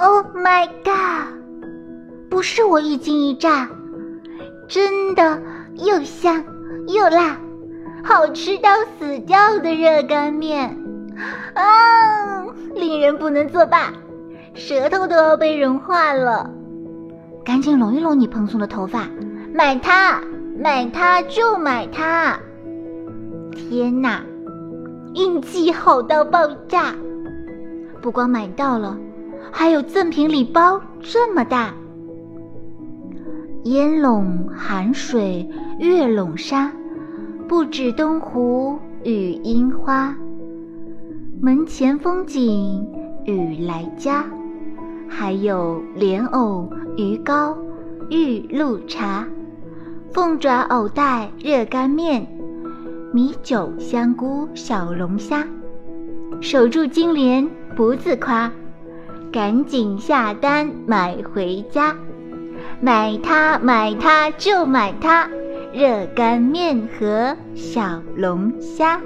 Oh my god！不是我一惊一乍，真的又香又辣，好吃到死掉的热干面啊！令人不能作罢，舌头都要被融化了。赶紧拢一拢你蓬松的头发，买它，买它就买它！天哪，运气好到爆炸！不光买到了，还有赠品礼包这么大。烟笼寒水月笼沙，不止东湖与樱花。门前风景雨来佳，还有莲藕、鱼糕、玉露茶、凤爪、藕带、热干面、米酒、香菇、小龙虾。守住金莲不自夸，赶紧下单买回家。买它，买它就买它，热干面和小龙虾。